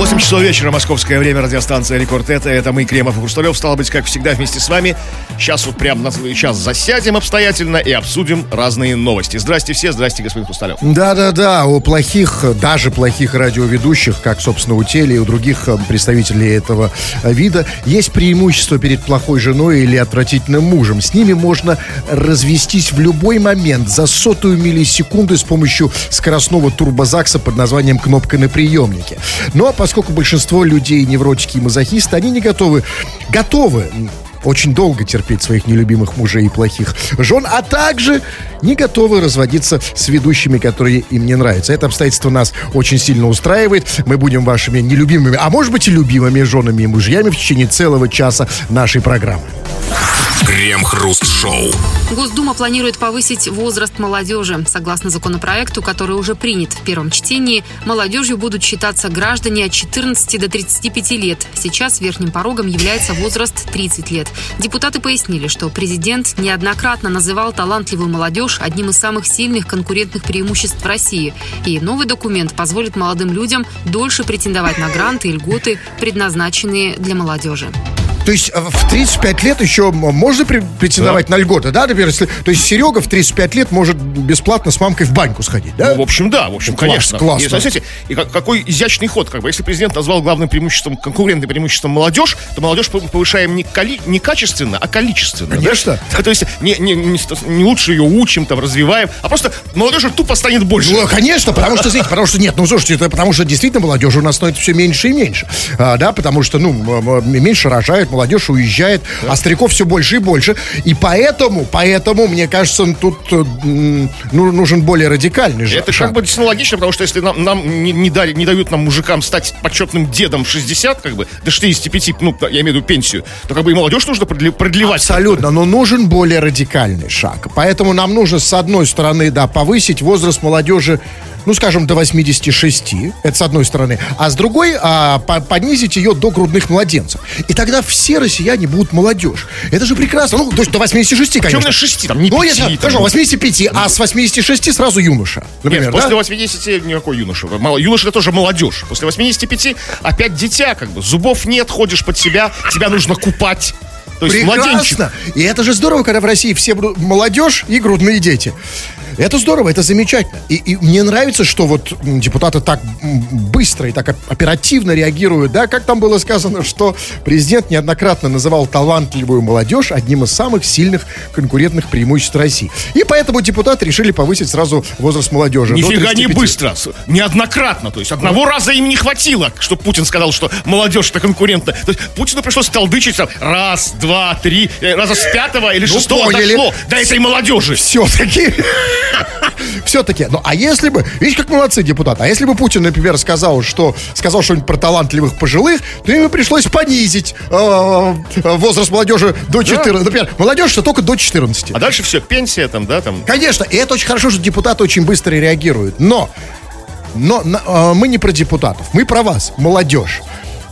8 часов вечера, московское время, радиостанция Рекорд. Это, это мы, Кремов и Хрусталев. Стало быть, как всегда, вместе с вами. Сейчас вот прям на целый час засядем обстоятельно и обсудим разные новости. Здрасте все, здрасте, господин Хрусталев. Да-да-да, у плохих, даже плохих радиоведущих, как, собственно, у теле и у других э, представителей этого э, вида, есть преимущество перед плохой женой или отвратительным мужем. С ними можно развестись в любой момент за сотую миллисекунды с помощью скоростного турбозакса под названием «кнопка на приемнике». Но ну, а поскольку большинство людей невротики и мазохисты, они не готовы, готовы очень долго терпеть своих нелюбимых мужей и плохих жен, а также не готовы разводиться с ведущими, которые им не нравятся. Это обстоятельство нас очень сильно устраивает. Мы будем вашими нелюбимыми, а может быть и любимыми женами и мужьями в течение целого часа нашей программы. Крем-хруст-шоу. Госдума планирует повысить возраст молодежи. Согласно законопроекту, который уже принят в первом чтении, молодежью будут считаться граждане от 14 до 35 лет. Сейчас верхним порогом является возраст 30 лет. Депутаты пояснили, что президент неоднократно называл талантливую молодежь одним из самых сильных конкурентных преимуществ России. И новый документ позволит молодым людям дольше претендовать на гранты и льготы, предназначенные для молодежи. То есть э, в 35 лет еще можно претендовать да. на льготы, да, например, если, то есть Серега в 35 лет может бесплатно с мамкой в баньку сходить, да? Ну, в общем, да, в общем, Класс, конечно. Классно. И, смотрите, и какой изящный ход, как бы, если президент назвал главным преимуществом, конкурентным преимуществом молодежь, то молодежь повышаем не, коли, не качественно, а количественно. Конечно. Да? То есть не, не, не, не лучше ее учим, там, развиваем, а просто молодежь тупо станет больше. Ну, конечно, потому что, смотрите, потому что нет, ну, слушайте, это потому что действительно молодежь у нас становится все меньше и меньше, а, да, потому что, ну, меньше рожают, молодежь уезжает, да. а стариков все больше и больше. И поэтому, поэтому, мне кажется, тут э, ну, нужен более радикальный же. Это шаг. как бы действительно логично, потому что если нам, нам не, не, дали, не дают нам, мужикам, стать почетным дедом в 60, как бы, до 65, ну, я имею в виду пенсию, то как бы и молодежь нужно продлевать. Абсолютно, но нужен более радикальный шаг. Поэтому нам нужно, с одной стороны, да, повысить возраст молодежи ну, скажем, до 86, это с одной стороны, а с другой а, по понизить ее до грудных младенцев. И тогда все россияне будут молодежь. Это же прекрасно. Ну, то есть до 86, конечно. Почему на 6, там, не 5, Ну, я, там, хорошо, 85, а с 86 сразу юноша. Например, Нет, после да? 80 никакой юноша. Юноша это тоже молодежь. После 85 опять дитя, как бы. Зубов нет, ходишь под себя, тебя нужно купать. То есть Прекрасно. Младенчик. И это же здорово, когда в России все молодежь и грудные дети. Это здорово, это замечательно. И, и мне нравится, что вот депутаты так быстро и так оперативно реагируют, да, как там было сказано, что президент неоднократно называл талантливую молодежь одним из самых сильных конкурентных преимуществ России. И поэтому депутаты решили повысить сразу возраст молодежи. Нифига не быстро, неоднократно. То есть одного раза им не хватило, чтобы Путин сказал, что молодежь это конкурентна. То есть Путину пришлось толдычить раз, два, три, э, раза с пятого или ну, шестого поняли. дошло до этой молодежи. Все-таки все-таки, ну а если бы, видишь, как молодцы депутаты, а если бы Путин, например, сказал, что сказал что-нибудь про талантливых пожилых, то ему пришлось понизить э, э возраст молодежи до 14. Да. Например, молодежь что только до 14. А дальше все, пенсия там, да, там. Конечно, и это очень хорошо, что депутаты очень быстро реагируют. Но, но э, мы не про депутатов, мы про вас, молодежь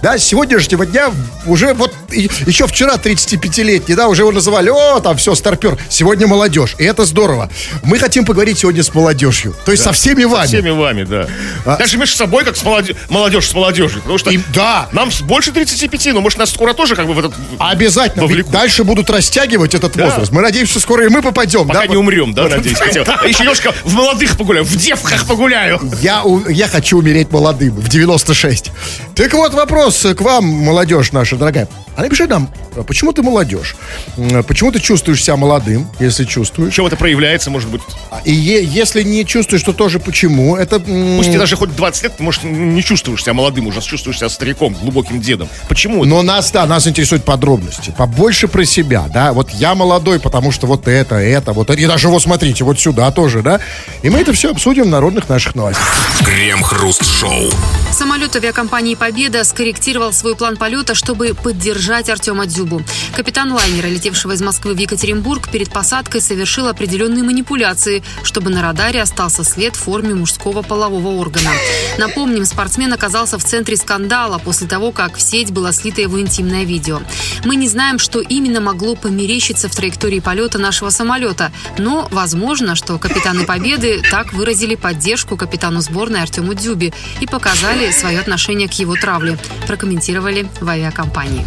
да, с сегодняшнего дня уже вот еще вчера 35-летний, да, уже его называли, о, там все, старпер. Сегодня молодежь, и это здорово. Мы хотим поговорить сегодня с молодежью, то есть да, со всеми вами. Со всеми вами, да. А, Даже между собой, как с молодежь, молодежь с молодежью, потому что и, да. нам больше 35, но может нас скоро тоже как бы в этот Обязательно, дальше будут растягивать этот да. возраст. Мы надеемся, что скоро и мы попадем. Пока да? не умрем, да, надеюсь. Еще немножко в молодых погуляю, в девках погуляю. Я хочу умереть молодым, в 96. Так вот вопрос вопрос к вам, молодежь наша дорогая. А напиши нам, а почему ты молодежь? Почему ты чувствуешь себя молодым, если чувствуешь? Чем это проявляется, может быть? И е- если не чувствуешь, то тоже почему? Это... Пусть тебе даже хоть 20 лет, ты, может, не чувствуешь себя молодым уже, чувствуешь себя стариком, глубоким дедом. Почему? Но нас, да, нас интересуют подробности. Побольше про себя, да. Вот я молодой, потому что вот это, это, вот это. И даже вот смотрите, вот сюда тоже, да. И мы это все обсудим в народных наших новостях. Крем-хруст-шоу. Самолет авиакомпании «Победа» скорректировал свой план полета, чтобы поддержать Артема Дзюбу. Капитан лайнера, летевшего из Москвы в Екатеринбург, перед посадкой совершил определенные манипуляции, чтобы на радаре остался след в форме мужского полового органа. Напомним, спортсмен оказался в центре скандала после того, как в сеть было слито его интимное видео. Мы не знаем, что именно могло померещиться в траектории полета нашего самолета, но возможно, что капитаны «Победы» так выразили поддержку капитану сборной Артему Дзюбе и показали свое отношение к его травле, прокомментировали в авиакомпании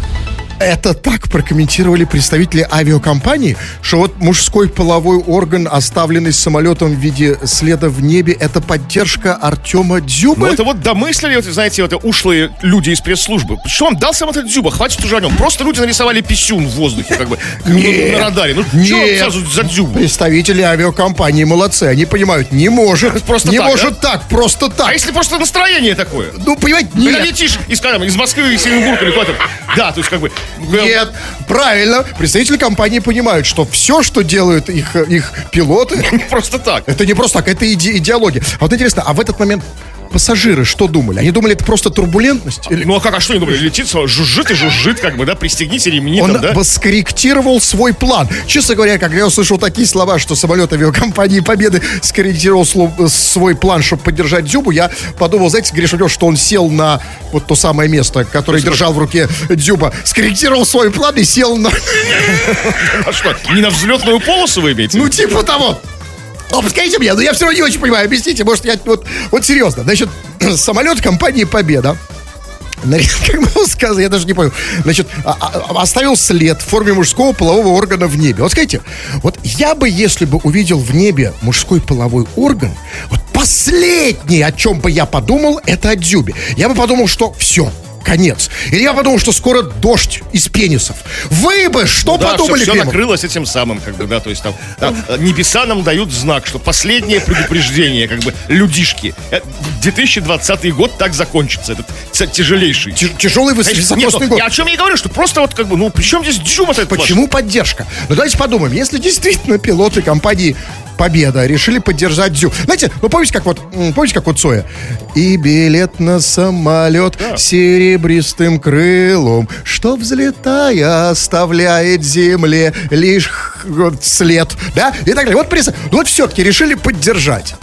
это так прокомментировали представители авиакомпании, что вот мужской половой орган, оставленный самолетом в виде следа в небе, это поддержка Артема Дзюбы? Ну, это вот домыслили, вот, знаете, вот ушлые люди из пресс-службы. Что он дал сам этот Дзюба? Хватит уже о нем. Просто люди нарисовали писюн в воздухе, как бы, на радаре. Ну, что сразу за Дзюбу? Представители авиакомпании молодцы. Они понимают, не может. Просто не так, может так, просто так. А если просто настроение такое? Ну, понимаете, Когда нет. летишь из, скажем, из Москвы в Екатеринбург или куда-то. Да, то есть как бы... Нет, правильно. Представители компании понимают, что все, что делают их, их пилоты, Не просто так. это не просто так, это иде- идеология. А вот интересно, а в этот момент пассажиры что думали? Они думали, это просто турбулентность? Или Ну а как, а что они думали? Летит, жужжит и жужжит, как бы, да, пристегните ремни он там, да? бы скорректировал свой план. Честно говоря, когда я услышал такие слова, что самолет авиакомпании Победы скорректировал сло- свой план, чтобы поддержать Дзюбу, я подумал, знаете, Гриша, что он сел на вот то самое место, которое держал в руке Дзюба, скорректировал свой план и сел на... А что, не на взлетную полосу вы имеете? Ну, типа того. Ну, подскажите мне, но я все равно не очень понимаю. Объясните, может, я вот, вот серьезно. Значит, самолет компании Победа как было сказано, я даже не понял. Значит, а- а- оставил след в форме мужского полового органа в небе. Вот скажите, вот я бы, если бы увидел в небе мужской половой орган, вот последнее, о чем бы я подумал, это о дзюбе. Я бы подумал, что все, конец. Или я подумал, что скоро дождь из пенисов. Вы бы что Да, подумали, все Кремов? накрылось этим самым, как бы, да, то есть там да, небеса нам дают знак, что последнее предупреждение, как бы, людишки. Э, 2020 год так закончится, этот тяжелейший. Тяж- Тяжелый высокосный ну, год. я о чем я и говорю, что просто вот как бы, ну, при чем здесь этот Почему поддержка? Ну давайте подумаем, если действительно пилоты компании Победа решили поддержать Дзю. Знаете, ну помните, как вот, помните, как вот Цоя? И билет на самолет серебристым крылом, что взлетая оставляет земле лишь след, да? И так далее. Вот, ну вот все-таки решили поддержать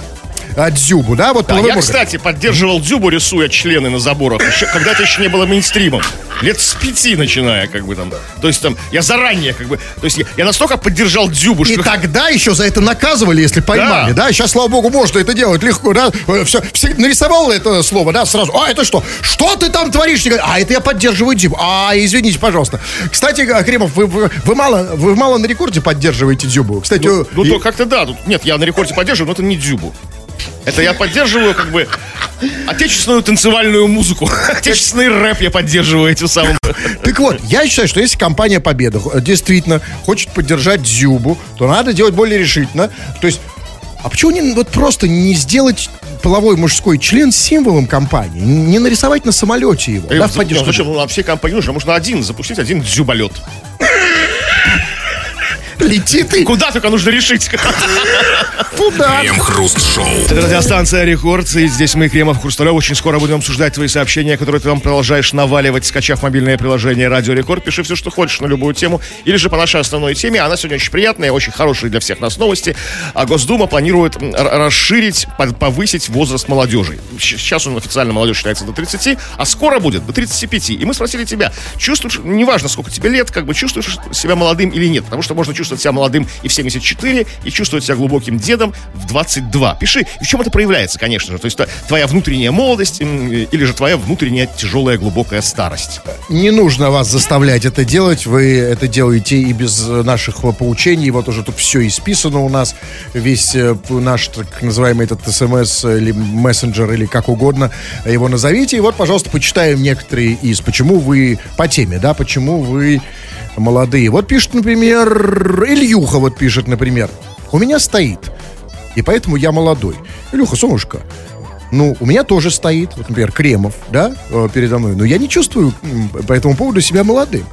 а, Дзюбу, да? Вот Да, я, органом. кстати, поддерживал Дзюбу, рисуя члены на заборах, еще, когда это еще не было мейнстримом. Лет с пяти начиная, как бы там. То есть там, я заранее, как бы, то есть я, я настолько поддержал Дзюбу, И что... тогда еще за это наказывали, если поймали, да? Да. Сейчас, слава богу, можно это делать легко, да? Все, нарисовал это слово, да, сразу. А, это что? Что ты там творишь? А, это я поддерживаю Диму. А, извините, пожалуйста. Кстати, а, Кремов, вы, вы, вы мало, вы мало на рекорде поддерживаете Дзюбу. Кстати, Ну, ну, и- то как-то да. Тут, нет, я на рекорде поддерживаю, но это не Дзюбу. Это я поддерживаю, как бы, отечественную танцевальную музыку. Отечественный рэп я поддерживаю этим самым. Так вот, я считаю, что если компания Победа действительно хочет поддержать Дзюбу, то надо делать более решительно. То есть, а почему не вот просто не сделать половой мужской член символом компании? Не нарисовать на самолете его, да, в поддержку? Зачем? Ну, на все компании нужно. Можно один запустить, один дзюболет. Летит и Куда только нужно решить. туда. Крем-хруст-шоу. Это радиостанция Рекорд, и здесь мы, Кремов, Хрусталев. Очень скоро будем обсуждать твои сообщения, которые ты нам продолжаешь наваливать, скачав мобильное приложение Радио Рекорд. Пиши все, что хочешь на любую тему, или же по нашей основной теме. Она сегодня очень приятная, очень хорошая для всех нас новости. А Госдума планирует расширить, по- повысить возраст молодежи. Сейчас он официально молодежь считается до 30, а скоро будет до 35. И мы спросили тебя, чувствуешь, неважно, сколько тебе лет, как бы чувствуешь себя молодым или нет, потому что можно чувствовать себя молодым и в 74, и чувствовать себя глубоким дедом в 22. Пиши, и в чем это проявляется, конечно же. То есть т- твоя внутренняя молодость м, или же твоя внутренняя тяжелая глубокая старость. Не нужно вас заставлять это делать. Вы это делаете и без э, наших э, поучений. Вот уже тут все исписано у нас. Весь э, наш так называемый этот смс или мессенджер или как угодно его назовите. И вот, пожалуйста, почитаем некоторые из. Почему вы по теме, да? Почему вы молодые? Вот пишет, например, Ильюха вот пишет, например. У меня стоит. И поэтому я молодой. Илюха, солнышко, Ну, у меня тоже стоит, вот, например, Кремов, да, э, передо мной. Но я не чувствую по этому поводу себя молодым.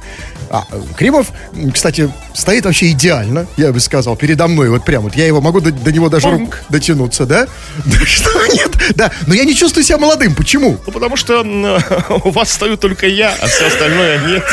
А, э, Кремов, кстати, стоит вообще идеально, я бы сказал, передо мной. Вот прям вот я его могу до, до него даже рук дотянуться, да? Да что, нет, да. Но я не чувствую себя молодым. Почему? Ну, потому что у вас стою только я, а все остальное нет.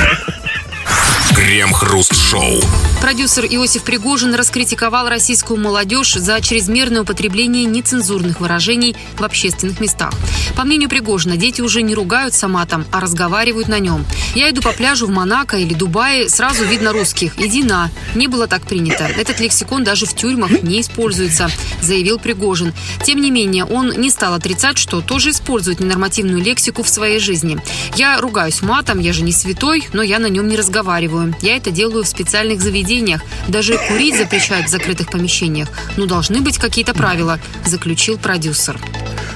Крем-хруст-шоу. Продюсер Иосиф Пригожин раскритиковал российскую молодежь за чрезмерное употребление нецензурных выражений в общественных местах. По мнению Пригожина, дети уже не ругаются матом, а разговаривают на нем. «Я иду по пляжу в Монако или Дубае, сразу видно русских. Иди на». Не было так принято. Этот лексикон даже в тюрьмах не используется, заявил Пригожин. Тем не менее, он не стал отрицать, что тоже использует ненормативную лексику в своей жизни. «Я ругаюсь матом, я же не святой, но я на нем не разговариваю. Я это делаю в специальных заведениях. Даже курить запрещают в закрытых помещениях. Ну, должны быть какие-то правила», заключил продюсер.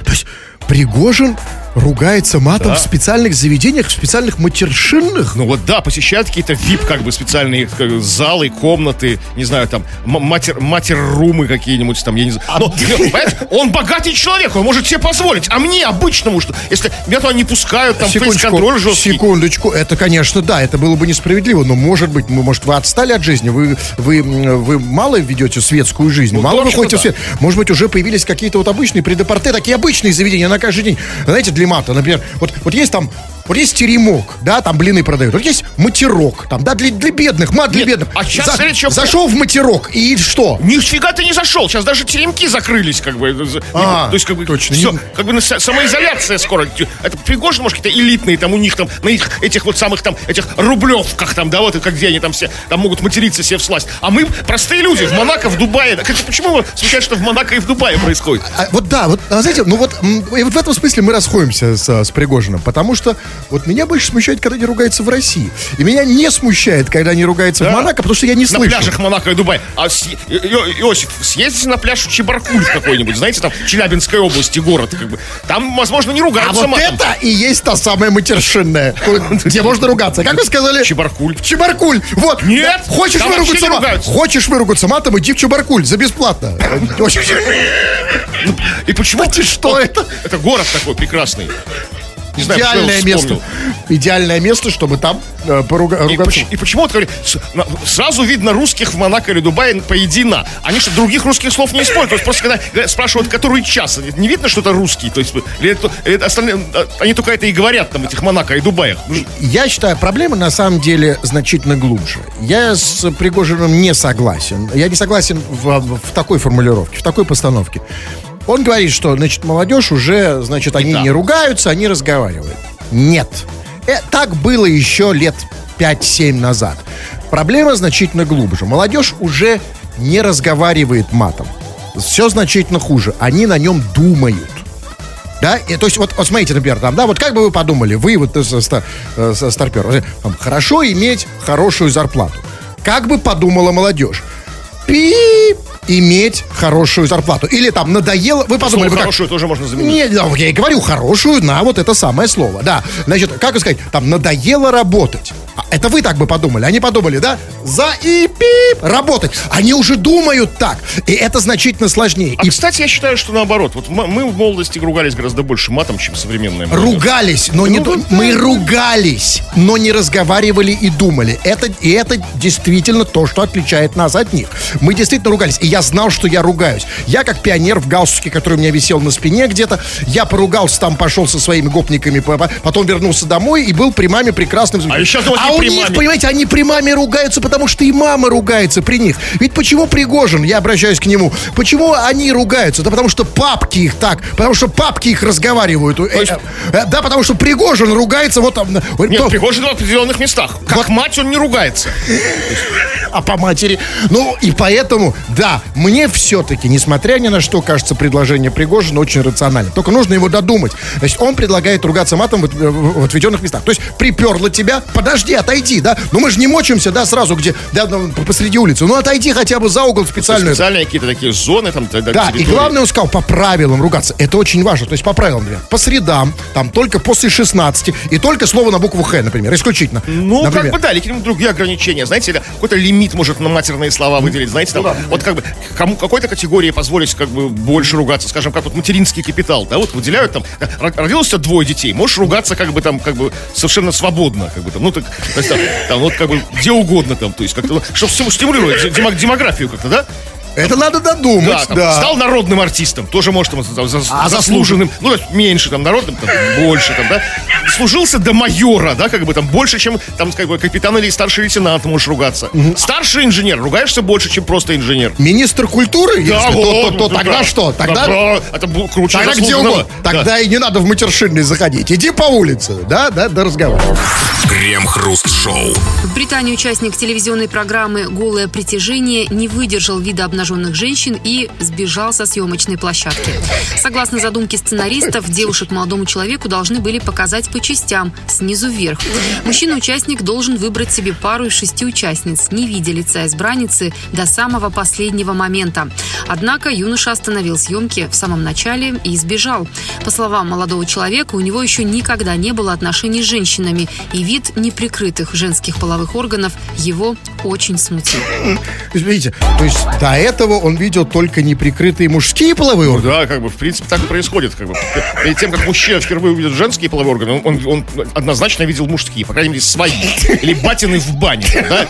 То есть Пригожин ругается матом в специальных заведениях, в специальных матершинных? Ну вот да, посещают какие-то VIP как бы специальные как, залы, комнаты, не знаю, там матер, матер-румы какие-нибудь там, я не знаю. Но, понимаешь, он богатый человек, он может себе позволить. А мне обычному, что если меня туда не пускают, там фейс-контроль жесткий. секундочку, это, конечно, да, это было бы несправедливо, но, может быть, мы, может, вы отстали от жизни, вы, вы, вы мало ведете светскую жизнь, Ну, мало выходите в да. свет. Может быть, уже появились какие-то вот обычные предапорте, такие обычные заведения на каждый день. Знаете, для мата, например, вот, вот есть там вот есть теремок, да, там блины продают. Вот есть матерок, там, да, для, для бедных, мат для Нет, бедных. а щас смотри, чё- зашел в матерок, и что? Нифига ты не зашел. Сейчас даже теремки закрылись, как бы. А, то есть, как бы, точно, всё, не- как бы самоизоляция скоро. Это Пригожин, может, какие-то элитные, там у них там, на их, этих вот самых там, этих рублевках там, да, вот, и как где они там все, там могут материться себе в сласть. А мы простые люди в Монако, в Дубае. Так это почему смущает, что в Монако и в Дубае происходит? А, вот да, вот, а, знаете, ну вот, и вот в этом смысле мы расходимся с, с Пригожиным, потому что вот меня больше смущает, когда они ругаются в России. И меня не смущает, когда они ругаются в Да. Монако, потому что я не На слышу. пляжах Монако и Дубай. А с- Иосиф, съездите на пляж в Чебаркуль какой-нибудь, знаете, там Челябинской области город, как бы. Там, возможно, не А ругаются вот матом. это и есть та самая матершинная, где можно ругаться. Как вы сказали? Чебаркуль. В Чебаркуль. Вот. Нет, Хочешь выругаться матом? Хочешь выругаться матом, иди в Чебаркуль за бесплатно. И почему? Кстати, что это? Это город такой прекрасный. Не знаю, Идеальное место. Идеальное место, чтобы там э, поруга- И, ругаться. и почему вот говорю, сразу видно русских в Монако или Дубае поедина. Они что, других русских слов не используют. То есть просто когда спрашивают, который час, не видно, что это русский. То есть, или это- или это остальные, а, они только это и говорят там этих Монако и Дубаях. Я считаю, проблема на самом деле значительно глубже. Я с Пригожиным не согласен. Я не согласен в, в такой формулировке, в такой постановке. Он говорит, что, значит, молодежь уже, значит, они так. не ругаются, они разговаривают. Нет. Э, так было еще лет 5-7 назад. Проблема значительно глубже. Молодежь уже не разговаривает матом. Все значительно хуже. Они на нем думают. Да, и, то есть вот, вот смотрите, например, там, да, вот как бы вы подумали, вы вот э, со- ста- э, старпер, там, хорошо иметь хорошую зарплату. Как бы подумала молодежь? Пип, иметь хорошую зарплату. Или там надоело, вы подумали, слово вы как, хорошую тоже можно заменить. нет, да, я и говорю хорошую на вот это самое слово. Да. Значит, как сказать, там надоело работать. А Это вы так бы подумали. Они подумали, да? За и пип работать. Они уже думают так. И это значительно сложнее. А, И кстати, я считаю, что наоборот. Вот мы в молодости ругались гораздо больше матом, чем современная молодежь. ругались, но не Ну, ду- вот, мы ругались, но не разговаривали и думали. Это и это действительно то, что отличает нас от них. Мы действительно ругались, и я знал, что я ругаюсь. Я как пионер в галстуке, который у меня висел на спине где-то, я поругался там, пошел со своими гопниками, по- по- потом вернулся домой и был при маме прекрасным. А еще а у них, маме. понимаете, они при маме ругаются, потому что и мама ругается при них. Ведь почему Пригожин, я обращаюсь к нему, почему они ругаются? Да потому что папки их так, потому что папки их разговаривают. Э, есть- э, Да, потому что Пригожин ругается вот там... э, Нет, то- Пригожин в определенных местах. Как мать он не ругается. а по матери. Ну, и поэтому, да, мне все-таки, несмотря ни на что, кажется, предложение Пригожина очень рационально. Только нужно его додумать. Значит, он предлагает ругаться матом в, от- в отведенных местах. То есть, приперло тебя, подожди, отойди, да? Ну, мы же не мочимся, да, сразу, где, да, ну, посреди улицы. Ну, отойди хотя бы за угол специальную. Специальные какие-то такие зоны там. Да, и территории. главное, он сказал, по правилам ругаться. Это очень важно. То есть, по правилам, например, по средам, там, только после 16, и только слово на букву Х, например, исключительно. Ну, Например. как бы да, или какие-нибудь другие ограничения. Знаете, какой-то лимит лимит может на матерные слова выделить, знаете, там, вот как бы кому какой-то категории позволить как бы больше ругаться, скажем, как вот материнский капитал, да, вот выделяют там, ро- родилось у тебя двое детей, можешь ругаться как бы там, как бы совершенно свободно, как бы там, ну так, то есть, там, там, вот как бы где угодно там, то есть как-то, ну, чтобы стиму- стимулировать демо- демографию как-то, да? Это надо Да, додумать, там, да. стал народным артистом, тоже может там, за- А заслуженным, ну, то есть меньше там народным, там, больше там, да. Служился до майора, да, как бы там больше, чем там, как бы капитан или старший лейтенант можешь ругаться. Старший инженер, ругаешься больше, чем просто инженер. Министр культуры, если, то, вот, то- то да, тогда да. что? Да, Тогда, да, это круче тогда где. Да. Тогда и не надо в матершинный заходить. Иди по улице, да, да, да разговора. Крем-хруст-шоу. В Британии участник телевизионной программы «Голое притяжение» не выдержал вида обнаженных женщин и сбежал со съемочной площадки. Согласно задумке сценаристов, девушек молодому человеку должны были показать по частям, снизу вверх. Мужчина-участник должен выбрать себе пару из шести участниц, не видя лица избранницы до самого последнего момента. Однако юноша остановил съемки в самом начале и сбежал. По словам молодого человека, у него еще никогда не было отношений с женщинами, и вид неприкрытых женских половых органов его очень смутил. Видите, то есть до этого он видел только неприкрытые мужские половые органы. Да, как бы, в принципе, так и происходит. Как бы. Перед тем, как мужчина впервые увидит женские половые органы, он, он, он однозначно видел мужские, по крайней мере, свои. Или батины в бане. Да?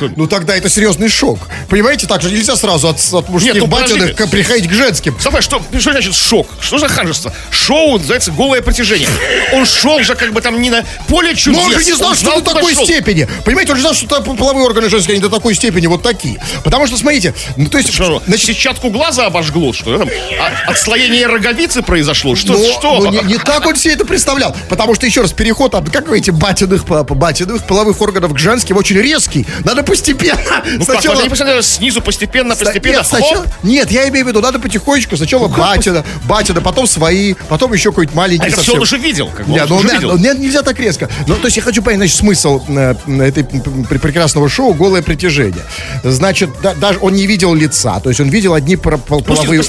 Ну, Ну тогда это серьезный шок. Понимаете, так же нельзя сразу от, от мужских Нет, ну, батиных к- приходить к женским. Слушай, что, что значит шок? Что за ханжество? Шоу называется «Голое притяжение». Он шел же как бы там не на поле чудес. Но он же не знал, что до такой шел. степени. Понимаете, он же знал, что половые органы женские, они до такой степени вот такие. Потому что, смотрите, ну то есть... Что, значит, сетчатку глаза обожгло, что там? А- отслоение роговицы произошло? Что? но- что? но не, не так он себе это представлял. Потому что, еще раз, переход от, как вы говорите, батиных, по- по- батиных половых органов к женским очень резкий. Надо постепенно. Ну как, вот они посмотрели снизу постепенно, постепенно, Нет, сначала- нет, я имею в виду, надо потихонечку. Сначала батина, батина, потом свои, потом еще какой-то маленький А это все он уже видел. Как бы, Нет, он ну, уже видел. ну, нет, нельзя так резко. Ну, то есть я хочу понять, значит, смысл э, этой пр- прекрасного шоу «Голое притяжение». Значит, да- даже он не видел лица, то есть он видел одни половые,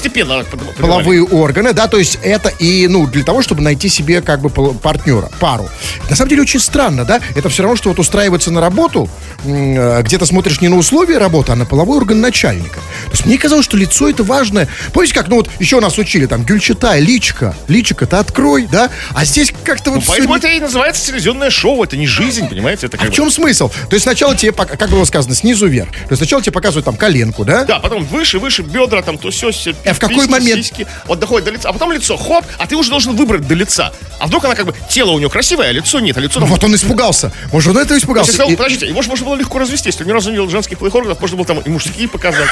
половые органы, да, то есть это и, ну, для того, чтобы найти себе как бы партнера, пару. На самом деле очень странно, да, это все равно, что вот устраиваться на работу, э, где ты смотришь не на условия работы, а на половой орган начальника. То есть мне казалось, что лицо это важное. Помните, как, ну вот еще нас учили, там, гюльчатай, личка, личика-то открой, да, а здесь как-то вот... Ну, поэтому это и называется телевизионное шоу, это не жизнь, понимаете? Это а в бы- чем смысл? То есть сначала тебе, как было сказано, снизу вверх. То есть сначала тебе показывают там коленку, да? Да, потом выше, выше, бедра, там, то все, А в какой момент? вот доходит до лица, а потом лицо, хоп, а ты уже должен выбрать до лица. А вдруг она как бы, тело у нее красивое, а лицо нет, а лицо... Ну там- вот он испугался. Может, он этого испугался. сказал, И- подождите, его же можно было легко развести, если ни разу не видел женских половых органов, можно было там и мужские показать.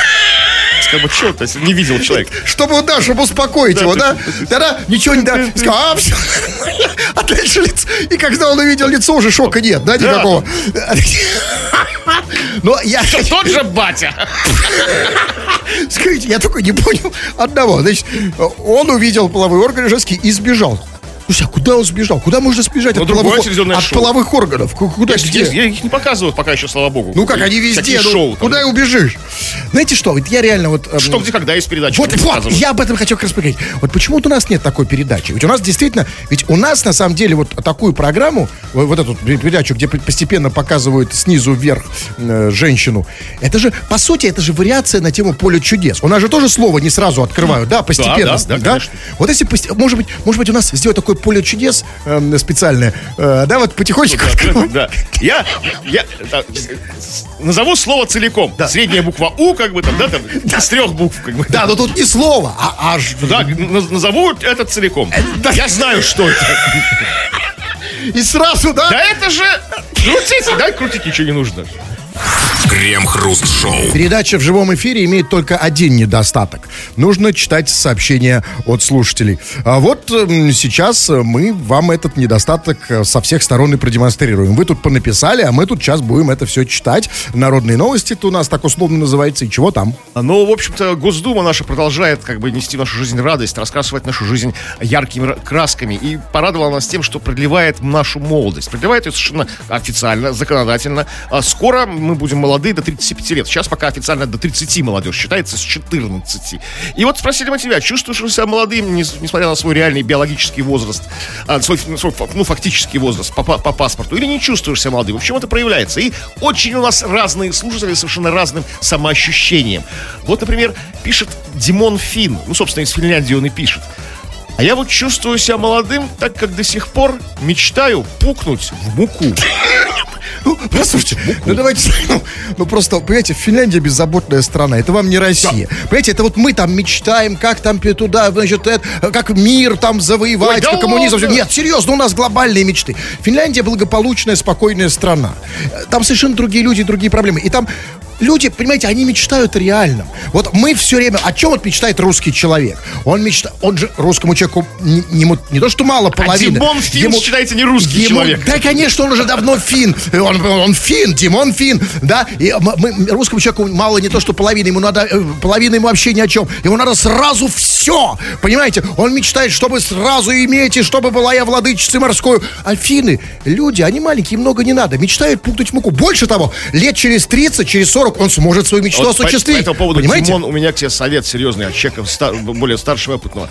Как бы, то есть не видел человек. Чтобы, да, чтобы успокоить Да, его, ты- да? Тогда ничего не да. Сказал, а, все. А дальше лицо. И когда он увидел лицо, уже шока нет, да, никакого. Но я, Тот же батя. скажите, я только не понял одного. Значит, он увидел половые органы женские и сбежал. Слушай, а куда он сбежал? Куда можно сбежать Ну, от, половых, от шоу. половых органов? Ку- Куда, Есть- где? есть- я их не показывают пока еще, слава богу. Ну как, они везде, ну, шоу. там. куда и убежишь? Знаете что, вот я реально вот... эм, Что, где, когда есть передача. Вот, вот, я об этом хочу как раз поговорить. Вот почему вот у нас нет такой передачи? Ведь у нас действительно, ведь у нас на самом деле вот такую программу, вот, вот эту передачу, где постепенно показывают снизу вверх э, женщину, это же, по сути, это же вариация на тему поле чудес. У нас же тоже слово не сразу открывают, да, постепенно. да, да, конечно. Вот если, может быть, может быть, у нас сделать такое поле чудес эм, специальное, э, да, вот потихонечку открывать. Да. Я, я да, назову слово целиком. Средняя буква У, как бы там, да, там, из трех букв, как бы. Да, но тут не слово, а аж... Да, наз- назову это целиком. Я знаю, что это. И сразу, да? Да это же... Крутите, да, крутить ничего не нужно. Крем-хруст-шоу. Передача в живом эфире имеет только один недостаток. Нужно читать сообщения от слушателей. А вот м, сейчас мы вам этот недостаток э, со всех сторон и продемонстрируем. Вы тут понаписали, а мы тут сейчас будем это все читать. Народные новости у нас так условно называется. И чего там? Но, в общем-то, Госдума наша продолжает как бы нести в нашу жизнь радость, рассказывать нашу жизнь яркими ра- красками. И порадовала нас тем, что продлевает нашу молодость. Продлевает ее совершенно официально, законодательно. А скоро мы будем молодыми молодые до 35 лет. Сейчас пока официально до 30 молодежь считается с 14. И вот спросили мы тебя, чувствуешь ли себя молодым, не- несмотря на свой реальный биологический возраст, а, свой, свой, ну, фактический возраст по, по- по паспорту, или не чувствуешь себя молодым? В чем это проявляется? И очень у нас разные слушатели совершенно разным самоощущением. Вот, например, пишет Димон Фин, ну, собственно, из Финляндии он и пишет. А я вот чувствую себя молодым, так как до сих пор мечтаю пукнуть в муку. Ну, послушайте, ну давайте, ну, ну просто, понимаете, Финляндия беззаботная страна, это вам не Россия. Понимаете, это вот мы там мечтаем, как там туда, значит, это, как мир там завоевать, Ой, да как коммунизм. ладно? Нет, серьезно, у нас глобальные мечты. Финляндия благополучная, спокойная страна. Там совершенно другие люди, другие проблемы. И там люди, понимаете, они мечтают о реальном. Вот мы все время, о чем вот мечтает русский человек? Он мечтает, он же русскому человеку не, не, не то, что мало половины. Димон Фин ему- считается не русский ему- человек. Да, конечно, он уже давно фин. Он, он фин, Димон фин, да. И мы, русскому человеку мало не то, что половина, ему надо, э, половина ему вообще ни о чем. Ему надо сразу все, понимаете? Он мечтает, чтобы сразу иметь, и чтобы была я владычицей морской. А финны, люди, они маленькие, много не надо. Мечтают пукнуть муку. Больше того, лет через 30, через 40 он сможет свою мечту Вот по, по осуществить. этому поводу, понимаете? Димон, у меня к тебе совет серьезный от человека ста- более старшего опытного.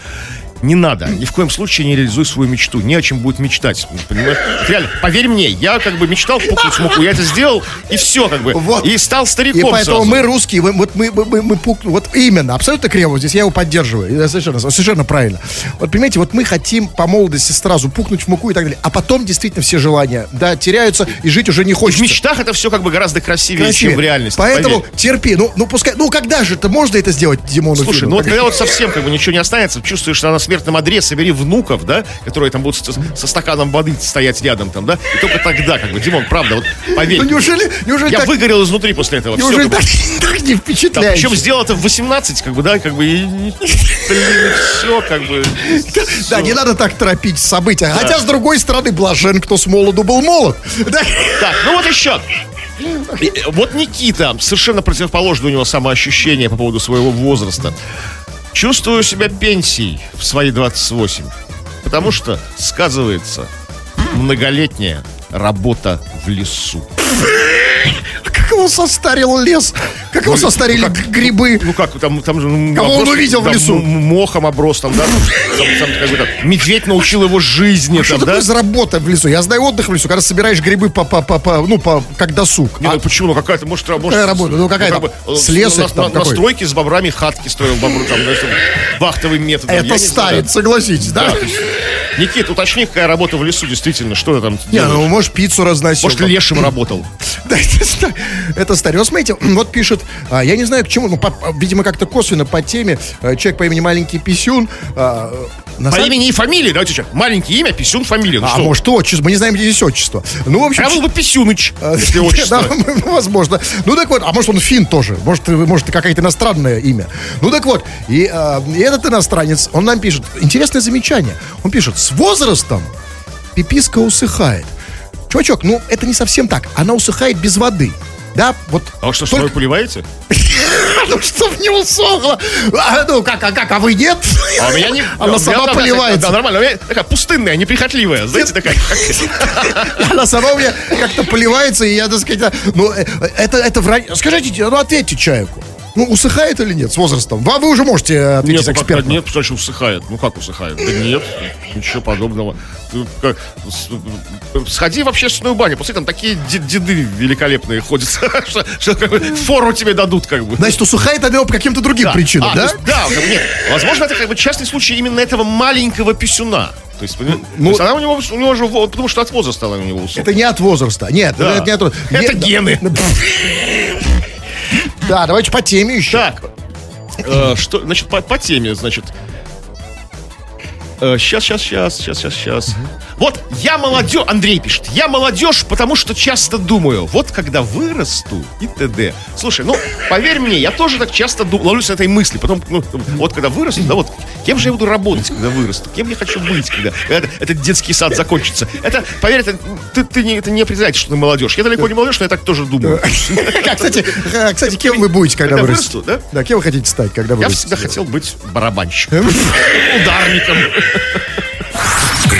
Не надо, ни в коем случае не реализуй свою мечту. Не о чем будет мечтать. Понимаешь? Реально, поверь мне, я как бы мечтал пукнуть в муку, я это сделал, и все, как бы. Вот. И стал стариком И поэтому сразу. мы русские, мы- вот мы, мы, мы, мы пук- вот именно, абсолютно криво здесь, я его поддерживаю, совершенно, совершенно правильно. Вот понимаете, вот мы хотим по молодости сразу пукнуть в муку и так далее, а потом действительно все желания, да, теряются и жить уже не В хочется. мечтах это все как бы гораздо красивее, Красивее. чем в реальности. Поэтому поверь. терпи, ну, ну пускай, ну когда же это можно это сделать, Димону Слушай, Фину? ну вот когда вот совсем как бы ничего не останется, чувствуешь, что на смертном одре, собери внуков, да, которые там будут со, со стаканом воды стоять рядом там, да, и только тогда, как бы, Димон, правда, вот поверь. Ну неужели, неужели я так, выгорел изнутри после этого. Неужели бы. так, так не Да, впечатляет? причем сделал это в 18, как бы, да, как бы, и, блин, все, как бы. Да, не надо так торопить события. Хотя, с другой стороны, блажен, кто с молоду был молод. Да. Так, ну вот еще. Э, Вот Никита, совершенно противоположное у него самоощущение по поводу своего возраста. Чувствую себя пенсией в свои 28. Потому что сказывается многолетняя работа в лесу. Как его состарил лес? Как его состарили г- грибы? Ну как, там, там же... ну, Кого он увидел в лесу? Мохом оброс там, да? Как, медведь научил его жизни, Что там, да? такое за работа в лесу? Я знаю отдых в лесу, когда собираешь грибы по, по, по, по- ну, по, как досуг. Не, А- ну почему? Ну какая-то, может, работа. Какая работа? Ну, какая там? э, Слесарь на, там на- стройке с бобрами хатки строил бобру, там, вахтовым методом. Я это старец, согласитесь, да? Никит, уточни, какая работа в лесу, действительно, что ты там Не, ну, может, пиццу разносил. Может, лешим работал? Да, это, ста- это старый. Вот смотрите, вот пишет, а, я не знаю к чему, ну, по- видимо, как-то косвенно по теме, а, человек по имени Маленький Писюн. а, на По самом- имени и фамилии, давайте что, маленькое имя, писюн, фамилия. Ну, А что? может, отчество, мы не знаем, где здесь отчество. Ну, в общем... Я был бы Писюныч, А, если отчество. Да, ну, возможно. Ну так вот, а может он фин тоже, может, э, может какое-то иностранное имя. Ну так вот, и, а, и этот иностранец, он нам пишет, интересное замечание, он пишет, с возрастом пиписка усыхает. Чувачок, ну это не совсем так, она усыхает без воды. Да, вот. А вы что, только- стой поливаете? Ну, чтоб не усохло. А, ну, как, а как, а вы нет? А у меня не... Она сама такая- поливается. Да, нормально. У меня такая пустынная, неприхотливая. Знаете, такая... Она сама у меня как-то поливается, и я, так сказать, ну, э, это, это врать. Скажите, ну, ответьте человеку. Ну, усыхает или нет с возрастом? Вы, вы уже можете э, ответить Нет, ну, экспертно. нет, значит усыхает? Ну как усыхает? Да нет, ничего подобного. С- сходи в общественную баню, после там такие де- деды великолепные ходят, что, что как бы фору тебе дадут, как бы. Значит, усыхает она по каким-то другим Да. причинам, А, да? есть, да, как бы нет. Возможно, это как бы частный случай именно этого маленького писюна. То есть, ну, ну- то есть она у него, у него же, потому что от возраста она у него усохла. Это не от возраста. Нет, Да. это не от возраста. Это гены. Да, давайте по теме еще. Так, э, что, значит, по, по теме, значит. Сейчас, сейчас, сейчас, сейчас, сейчас, сейчас. Вот, я молодежь, Андрей пишет, я молодежь, потому что часто думаю, вот когда вырасту и т.д. Слушай, ну, поверь мне, я тоже так часто ду- ловлюсь этой мысли, потом, ну, вот когда вырасту, да, вот, кем же я буду работать, когда вырасту, кем я хочу быть, когда, когда этот детский сад закончится. Это, поверь, это, ты, ты не, это не определяет, что ты молодежь. Я далеко не молодежь, но я так тоже думаю. А, Кстати, а, кстати, кем вы будете, когда вырастете? вырасту, да? Да, кем вы хотите стать, когда Я вырастете? всегда хотел быть барабанщиком, ударником.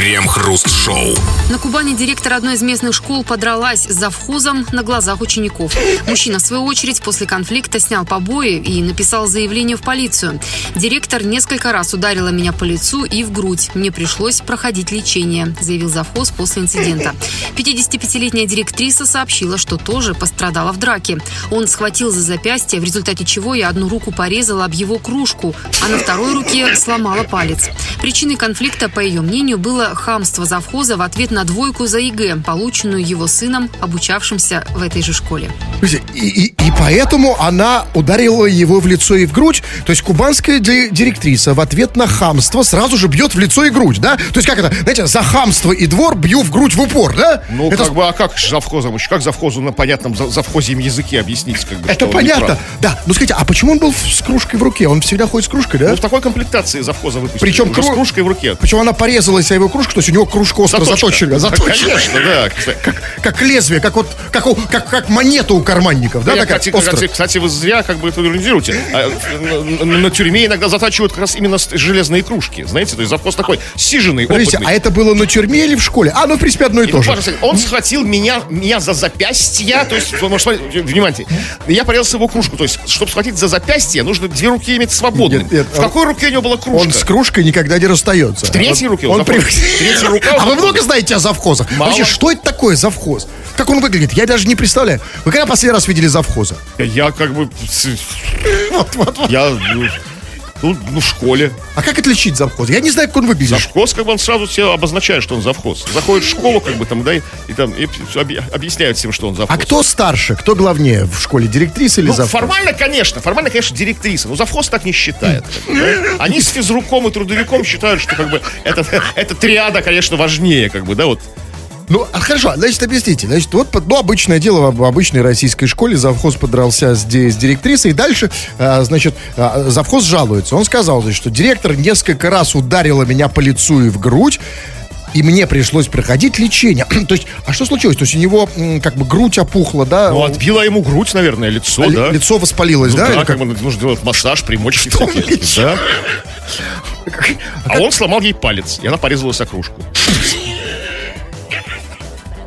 Крем-хруст-шоу. На Кубани директор одной из местных школ подралась с завхозом на глазах учеников. Мужчина, в свою очередь, после конфликта снял побои и написал заявление в полицию. Директор несколько раз ударила меня по лицу и в грудь. Мне пришлось проходить лечение, заявил завхоз после инцидента. 55-летняя директриса сообщила, что тоже пострадала в драке. Он схватил за запястье, в результате чего я одну руку порезала об его кружку, а на второй руке сломала палец. Причиной конфликта, по ее мнению, было хамство завхоза в ответ на двойку за ЕГЭ, полученную его сыном, обучавшимся в этой же школе. И, и, и поэтому она ударила его в лицо и в грудь. То есть кубанская ди- директриса в ответ на хамство сразу же бьет в лицо и грудь, да? То есть как это, знаете, за хамство и двор бью в грудь в упор, да? Ну, это, как бы, а как же завхозом? еще? Как завхозу на понятном за- завхозьем языке объяснить? Как бы, это понятно. Да, ну скажите, а почему он был с кружкой в руке? Он всегда ходит с кружкой, да? Ну, в такой комплектации завхоза выпустили. Причем кру- кружкой в руке. Почему она порезалась о его кружку, то есть у него кружка остро заточена. Да, заточена. Конечно, да. Как, как лезвие, как вот, как, у- как, как монета у карманников, да? Да, такая кстати, кстати, кстати, вы зря как бы это иронизируете. А, на, на- на тюрьме иногда затачивают как раз именно железные кружки. Знаете, то есть завхоз такой сиженный, Подождите, опытный. а это было на тюрьме или в школе? А, ну, в принципе, одно и, И то вот, же. Он схватил меня, меня за запястье, то есть, вы можете смотреть, внимание, я порезался его кружку, то есть, чтобы схватить за запястье, нужно две руки иметь свободными. Нет, нет, в какой руке у него была кружка? Он с кружкой никогда не расстается. В третьей руке он он при- завхоз. Третья рука А вы много знаете о завхозах? Мало. Вообще, что это такое завхоз? Как он выглядит? Я даже не представляю. Вы когда последний раз видели завхоза? Я как бы... Вот, вот, вот. Я... ну, Ну, в школе. А как отличить завхоза? Я не знаю, как он выглядит. Завхоз, как бы он сразу себе обозначает, что он завхоз. Заходит в школу, как бы там, да, и, и там и объясняют всем, что он завхоз. А кто старше? Кто главнее в школе? Директриса или Ну, завхоз? формально, конечно, формально, конечно, директриса, но завхоз так не считает. да. Они с физруком и трудовиком считают, что как бы это, эта триада, конечно, важнее, как бы, да, вот. Ну, а хорошо, значит, объясните. Значит, вот, ну, обычное дело в обычной российской школе. Завхоз подрался с, с директрисой. И дальше, а, значит, а, завхоз жалуется. Он сказал, значит, что директор несколько раз ударила меня по лицу и в грудь. И мне пришлось проходить лечение. То есть, а что случилось? То есть у него как бы грудь опухла, да? Ну, отбила ему грудь, наверное, лицо, А да. Лицо воспалилось, Ну, да? да, как как? бы нужно делать массаж, примочки? Да. А он сломал ей палец, и она порезалась о кружку.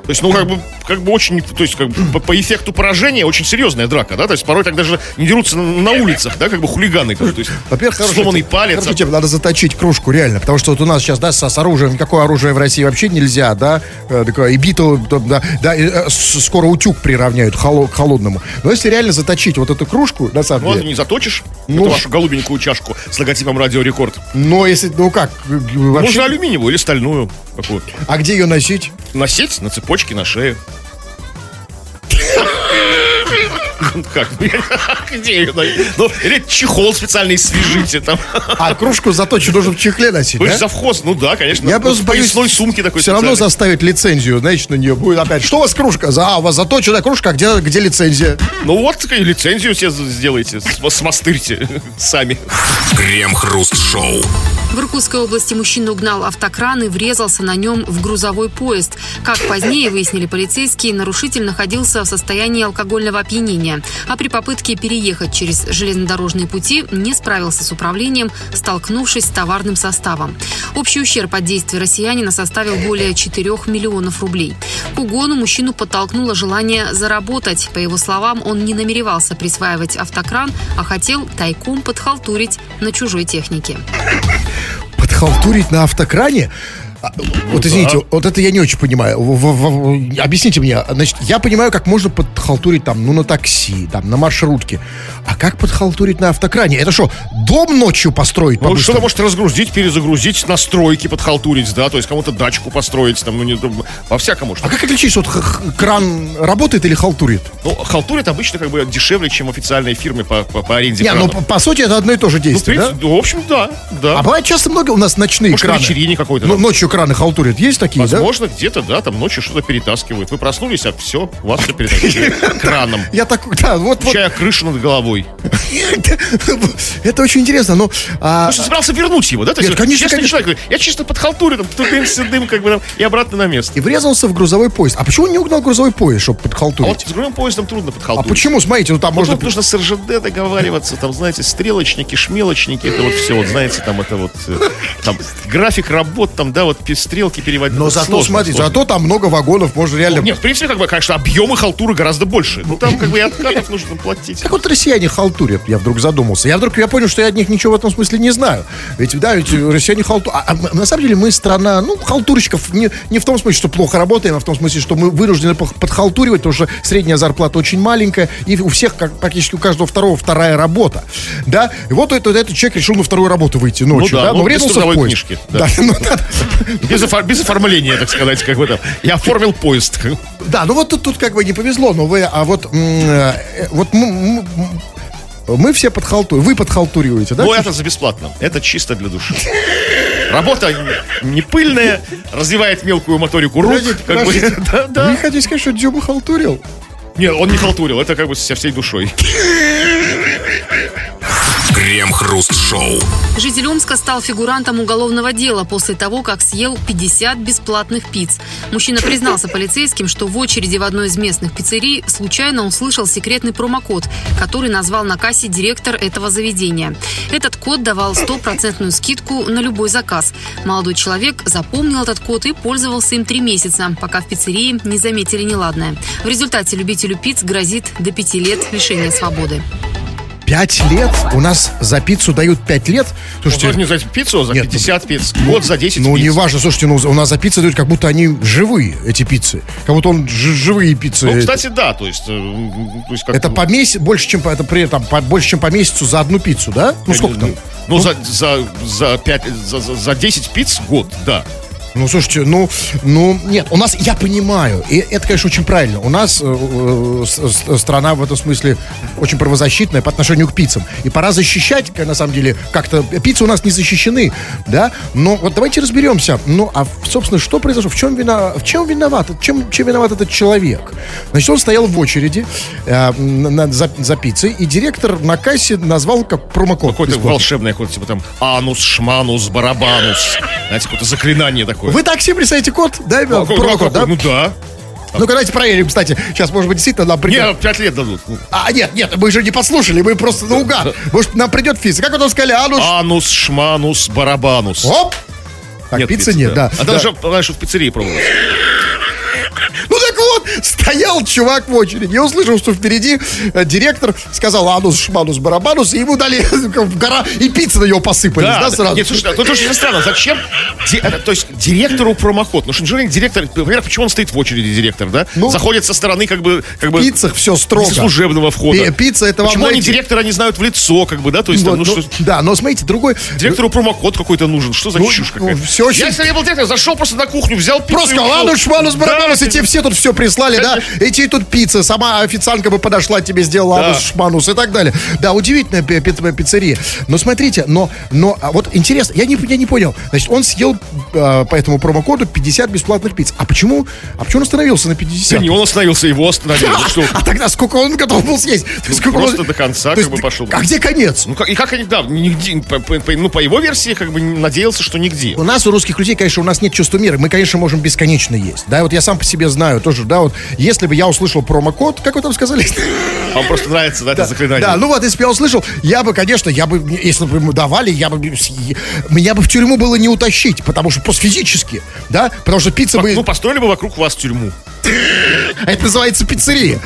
То есть, ну, как бы, как бы очень, то есть, как бы, по, по эффекту поражения очень серьезная драка, да, то есть, порой так даже не дерутся на, на улицах, да, как бы хулиганы, как то есть, Во-первых, сломанный тема. палец, Хорошая тема, надо заточить кружку, реально. Потому что вот у нас сейчас, да, с, с оружием, никакое оружие в России вообще нельзя, да. э, такое, и биту, да, да, и, э, скоро утюг приравняют к холодному. Но если реально заточить вот эту кружку, на самом ну, а деле. не заточишь Ну. эту вашу голубенькую чашку с логотипом Радио Рекорд. Но если, ну как, э, вообще. Можно алюминиевую или стальную какую. А где ее носить? Носить на цепочке, на шее. Как? Где ее? носить? Ну, или чехол специальный свяжите там. А кружку заточить нужно в чехле носить, Вы да? завхоз, ну да, конечно. Я Ну, просто боюсь, сумке такой все равно заставить лицензию, значит, на нее будет опять. Что у вас кружка? За, а, у вас заточенная кружка, а где, где лицензия? Ну вот, лицензию себе сделайте, см- смастырьте сами. Крем-хруст-шоу. В Иркутской области мужчина угнал автокран и врезался на нем в грузовой поезд. Как позднее выяснили полицейские, нарушитель находился в состоянии алкогольного опьянения, а при попытке переехать через железнодорожные пути не справился с управлением, столкнувшись с товарным составом. Общий ущерб от действий россиянина составил более 4 миллионов рублей. К угону мужчину подтолкнуло желание заработать. По его словам, он не намеревался присваивать автокран, а хотел тайком подхалтурить на чужой технике. Подхалтурить на автокране? А, Ну Вот извините, вот это я не очень понимаю. Объясните мне. Значит, я понимаю, как можно подхалтурить там, ну, на такси, там, на маршрутке. А как подхалтурить на автокране? Это что, дом ночью построить Ну, что-то может разгрузить, перезагрузить, настройки подхалтурить, да, то есть кому-то дачку построить, там, ну, не, ну, по-всякому что А как отличить, вот кран работает или халтурит? Ну, халтурит обычно как бы дешевле, чем официальные фирмы по, по, по аренде Не, ну, по, по сути, это одно и то же Ну, в, действие, да? принципе, ну, в общем, да, да. А бывает часто много у нас ночные Может, краны. вечерине какой-то, Ну, ночью краны халтурят. Есть такие, да? Возможно, где-то, да, там ночью что-то перетаскивают. Вы проснулись, а все, вас все перетащили краном. Я так, да, вот, вот. Чая крышу над головой. Это очень интересно, но... а, Ты что, собирался вернуть его, да? Нет, конечно, конечно. я чисто подхалтурю, там, тудым, сюдым, как бы там, и обратно на место. и врезался в грузовой поезд. А почему не угнал грузовой поезд, чтобы А вот подхалтурить? с грубым поездом трудно А, подхалтурить. почему? Смотрите, ну там Ну, можно... нужно с РЖД договариваться, там, знаете, стрелочники, шмелочники, это вот все, вот, знаете, там, это вот, э, там, график работ, там, да, вот, стрелки переводить. Но зато, сложно, смотри, сложно. зато там много вагонов, можно реально... Нет, в принципе, как бы, конечно, объемы халтуры гораздо больше. Ну, там как бы и откатов нужно платить. Как вот россияне халтурят, я вдруг задумался. Я вдруг я понял, что я от них ничего в этом смысле не знаю. Ведь, да, ведь россияне халтурят. А, а на самом деле мы страна, ну, халтурщиков не, не в том смысле, что плохо работаем, а в том смысле, что мы вынуждены подхалтуривать, потому что средняя зарплата очень маленькая, и у всех, как, практически у каждого второго, вторая работа. Да, и вот этот, этот человек решил на вторую работу выйти ночью, да, да, ну, но без врезался в поезд. книжки, Да, да. ну, да. Без, офор- без оформления, так сказать, как бы там. Я оформил поезд. Да, ну вот тут, тут как бы не повезло, но вы, а вот, э, вот мы все подхалтуриваем, вы подхалтуриваете, да? Ну, это за бесплатно. Это чисто для души. Работа не пыльная, развивает мелкую моторику рук. Подождите, как бы. Да, да. Вы хотите сказать, что Дзюба халтурил? Нет, он не халтурил, это как бы со всей душой. Крем-хруст-шоу. Житель Омска стал фигурантом уголовного дела после того, как съел 50 бесплатных пиц. Мужчина признался полицейским, что в очереди в одной из местных пиццерий случайно услышал секретный промокод, который назвал на кассе директор этого заведения. Этот код давал стопроцентную скидку на любой заказ. Молодой человек запомнил этот код и пользовался им три месяца, пока в пиццерии не заметили неладное. В результате любителю пиц грозит до пяти лет лишения свободы. Пять лет? У нас за пиццу дают пять лет? Слушайте, Можно не за пиццу, а за Нет, 50 пиц. Год за 10 ну пиц. не важно, слушайте, ну у нас за пиццы дают, как будто они живые, эти пиццы. Как будто он живые пиццы. Ну, кстати, да, то есть... э, то есть как, это по месяц, больше, чем по, это при этом, по- больше, чем по месяцу за одну пиццу, да? Ну сколько там? Ну, за, за, за, 5, за, за, за 10 пиц год, да. Ну, слушайте, ну, ну, нет, у нас, я понимаю, и это, конечно, очень правильно. У нас э, э, страна в этом смысле очень правозащитная по отношению к пиццам. И пора защищать, к- на самом деле, как-то, пиццы у нас не защищены, да? Но вот давайте разберемся, ну, а, собственно, что произошло, в чем, вина, в чем виноват, чем, чем виноват этот человек? Значит, он стоял в очереди э, на- на- за, за пиццей, и директор на кассе назвал как промокод. Какое-то бесплатный. волшебное, какое-то типа там анус, шманус, барабанус. Знаете, какое-то заклинание такое. Вы так себе представляете код? Да, какой- промокод, да? Ну да. Ну-ка, давайте проверим, кстати. Сейчас, может быть, действительно нам придет... Мне 5 лет дадут. Ну, А, нет, нет, мы же не послушали, мы просто наугад. Может, нам придет физ. Как вот он сказали, а ну... ш- Анус, шманус, барабанус. Оп! Так, пиццы нет, да. А да. даже, знаешь, в пиццерии пробовать. Ну вот, стоял чувак в очереди. Я услышал, что впереди э, директор сказал анус, шманус, барабанус, и ему дали в гора, и пиццы на него посыпались, да, сразу? Нет, слушай, это очень странно. Зачем? Ди- это, то есть директору промоход. Ну что, директор, во-первых, почему он стоит в очереди, директор, да? Ну, Заходит со стороны, как бы, как бы пиццах все строго. служебного входа. Пи- пицца это вам, Почему они знаете- директора не знают в лицо, как бы, да? То есть, Вот, там, ну, ну, что, да, но смотрите, другой... директору промокод какой-то нужен. Что за Ну, чушь ну, какая-то? всё очень- Я, если я был директором, зашел просто на кухню, взял пиццу Просто ладно, шманус, барабанус, Да, и тебе все тут все прислали, да? И тебе тут пицца, сама официантка бы подошла, тебе сделала Да. анус, шманус и так далее. Да, удивительная пи- пи- пиццерия. Но смотрите, но, но а вот интересно, я не, я не понял. Значит, он съел э, по этому промокоду 50 бесплатных пиц. А почему, а почему он остановился на 50? Да не он остановился, его остановили. Ну что, А тогда сколько он готов был съесть? Сколько просто он- до конца То как есть, бы пошел. А где конец? Ну, как- и как они, да, нигде, по, по- по- ну, по его версии, как бы, надеялся, что нигде. У нас, у русских людей, конечно, у нас нет чувства мира. Мы, конечно, можем бесконечно есть. Да, вот я сам по себе знаю тоже, да, вот если бы я услышал промокод, как вы там сказали? Вам просто нравится, да, это заклинание? Да, ну вот, если бы я услышал, я бы, конечно, я бы, если бы ему давали, я бы, меня бы в тюрьму было не утащить, потому что просто физически, да, потому что пицца бы, Ну, построили бы вокруг вас тюрьму. А это называется пиццерия.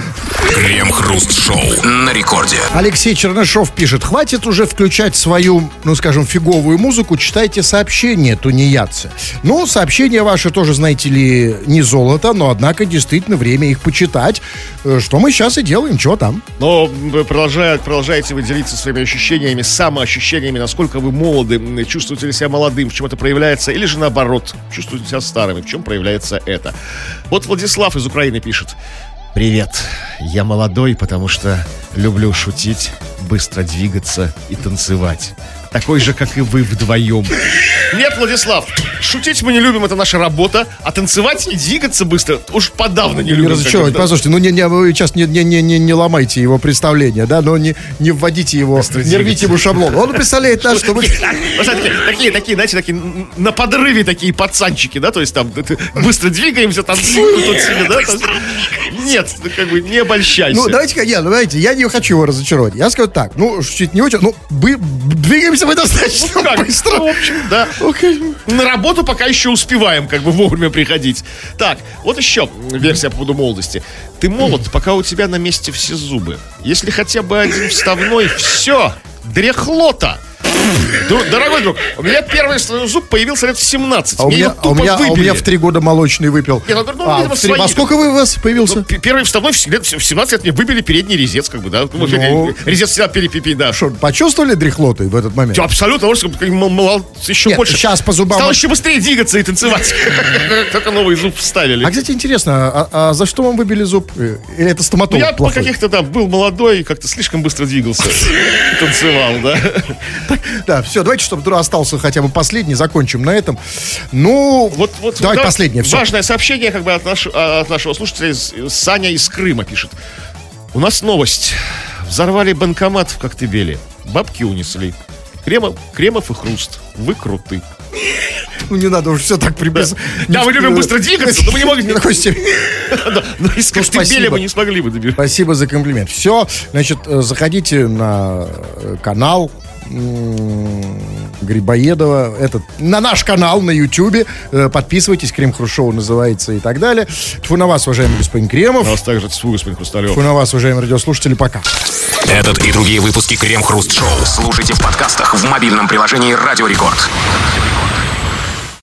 Крем-хруст-шоу на рекорде. Алексей Чернышов пишет, хватит уже включать свою, ну, скажем, фиговую музыку, читайте сообщения тунеядцы. Ну, сообщения ваши тоже, знаете ли, не золото, но, однако, действительно, время их почитать, Э, что мы сейчас и делаем, чего там. Но вы продолжая- продолжаете вы делиться своими ощущениями, самоощущениями, насколько вы молоды, чувствуете ли себя молодым, в чем это проявляется, или же наоборот, чувствуете себя старым, в чем проявляется это. Вот Владислав из Украины пишет. Привет, я молодой, потому что люблю шутить, быстро двигаться и танцевать. Такой же, как и вы вдвоем. Нет, Владислав, шутить мы не любим, это наша работа, а танцевать и двигаться быстро уж подавно не Не любим. разочаровать, послушайте, ну не, не, вы сейчас не, не, не, не, не ломайте его представление, да, но не, не вводите его, не рвите ему шаблон. Он представляет нас, что мы... Такие, такие, знаете, такие на подрыве такие пацанчики, да, то есть там быстро двигаемся, танцуем тут себе, да? Нет, ну, как бы не обольщайся. Ну, давайте-ка, я, ну, знаете, я не хочу его разочаровать. Я скажу так, ну, чуть не очень, ну, бы- двигаемся мы достаточно Ну как, быстро. в общем, да. На работу пока еще успеваем, как бы вовремя приходить. Так, вот еще версия по поводу молодости. Ты молод, пока у тебя на месте все зубы. Если хотя бы один вставной, все, дряхлота. Дорогой друг, у меня первый зуб появился лет в 17. А у, Мне меня, а, у, меня, а у меня в три года молочный выпил. Не, ну, ну, а, видимо, в три- свои. во сколько вы у вас появился? Ну, первый вставной лет- в 17 лет мне выбили передний резец, как бы, да. Ну, Ну. резец всегда перепипи, да. Что, почувствовали дряхлоты в этот момент? Абсолютно, потому что как м- мол- еще Нет, больше. щас по зубам Стал еще быстрее двигаться и танцевать. Только новый зуб вставили. А, кстати, интересно, а, а за что вам выбили зуб? Э, Или это Ну, стоматолог я по каких-то там был молодой, как-то слишком быстро двигался. И Танцевал, да. Да, все, давайте, чтобы Тура остался хотя бы последний, закончим на этом. Ну, Вот, вот, давайте да, последнее, все. Важное сообщение как бы от, наш- а, от нашего слушателя из- Саня из Крыма пишет. У нас новость. Взорвали банкомат в Коктебеле. Бабки унесли. Кремов, Кремов и Хруст. Вы круты. Ну, не надо уже все так приписывать. Да, мы любим быстро двигаться, но мы не могли- Не такой степени. Да, Но из Ну, Коктебеля мы не смогли бы добежать. Спасибо за комплимент. Все, значит, э, заходите на э, канал Грибоедова, этот, на наш канал на Ютубе, э, подписывайтесь, Крем Хрушоу называется и так далее. Тьфу на вас, уважаемый господин Кремов. У нас также свой господин Хрусталев. Тьфу на вас, уважаемые радиослушатели, пока. Этот и другие выпуски Крем Хруст Шоу слушайте в подкастах в мобильном приложении Радио Рекорд.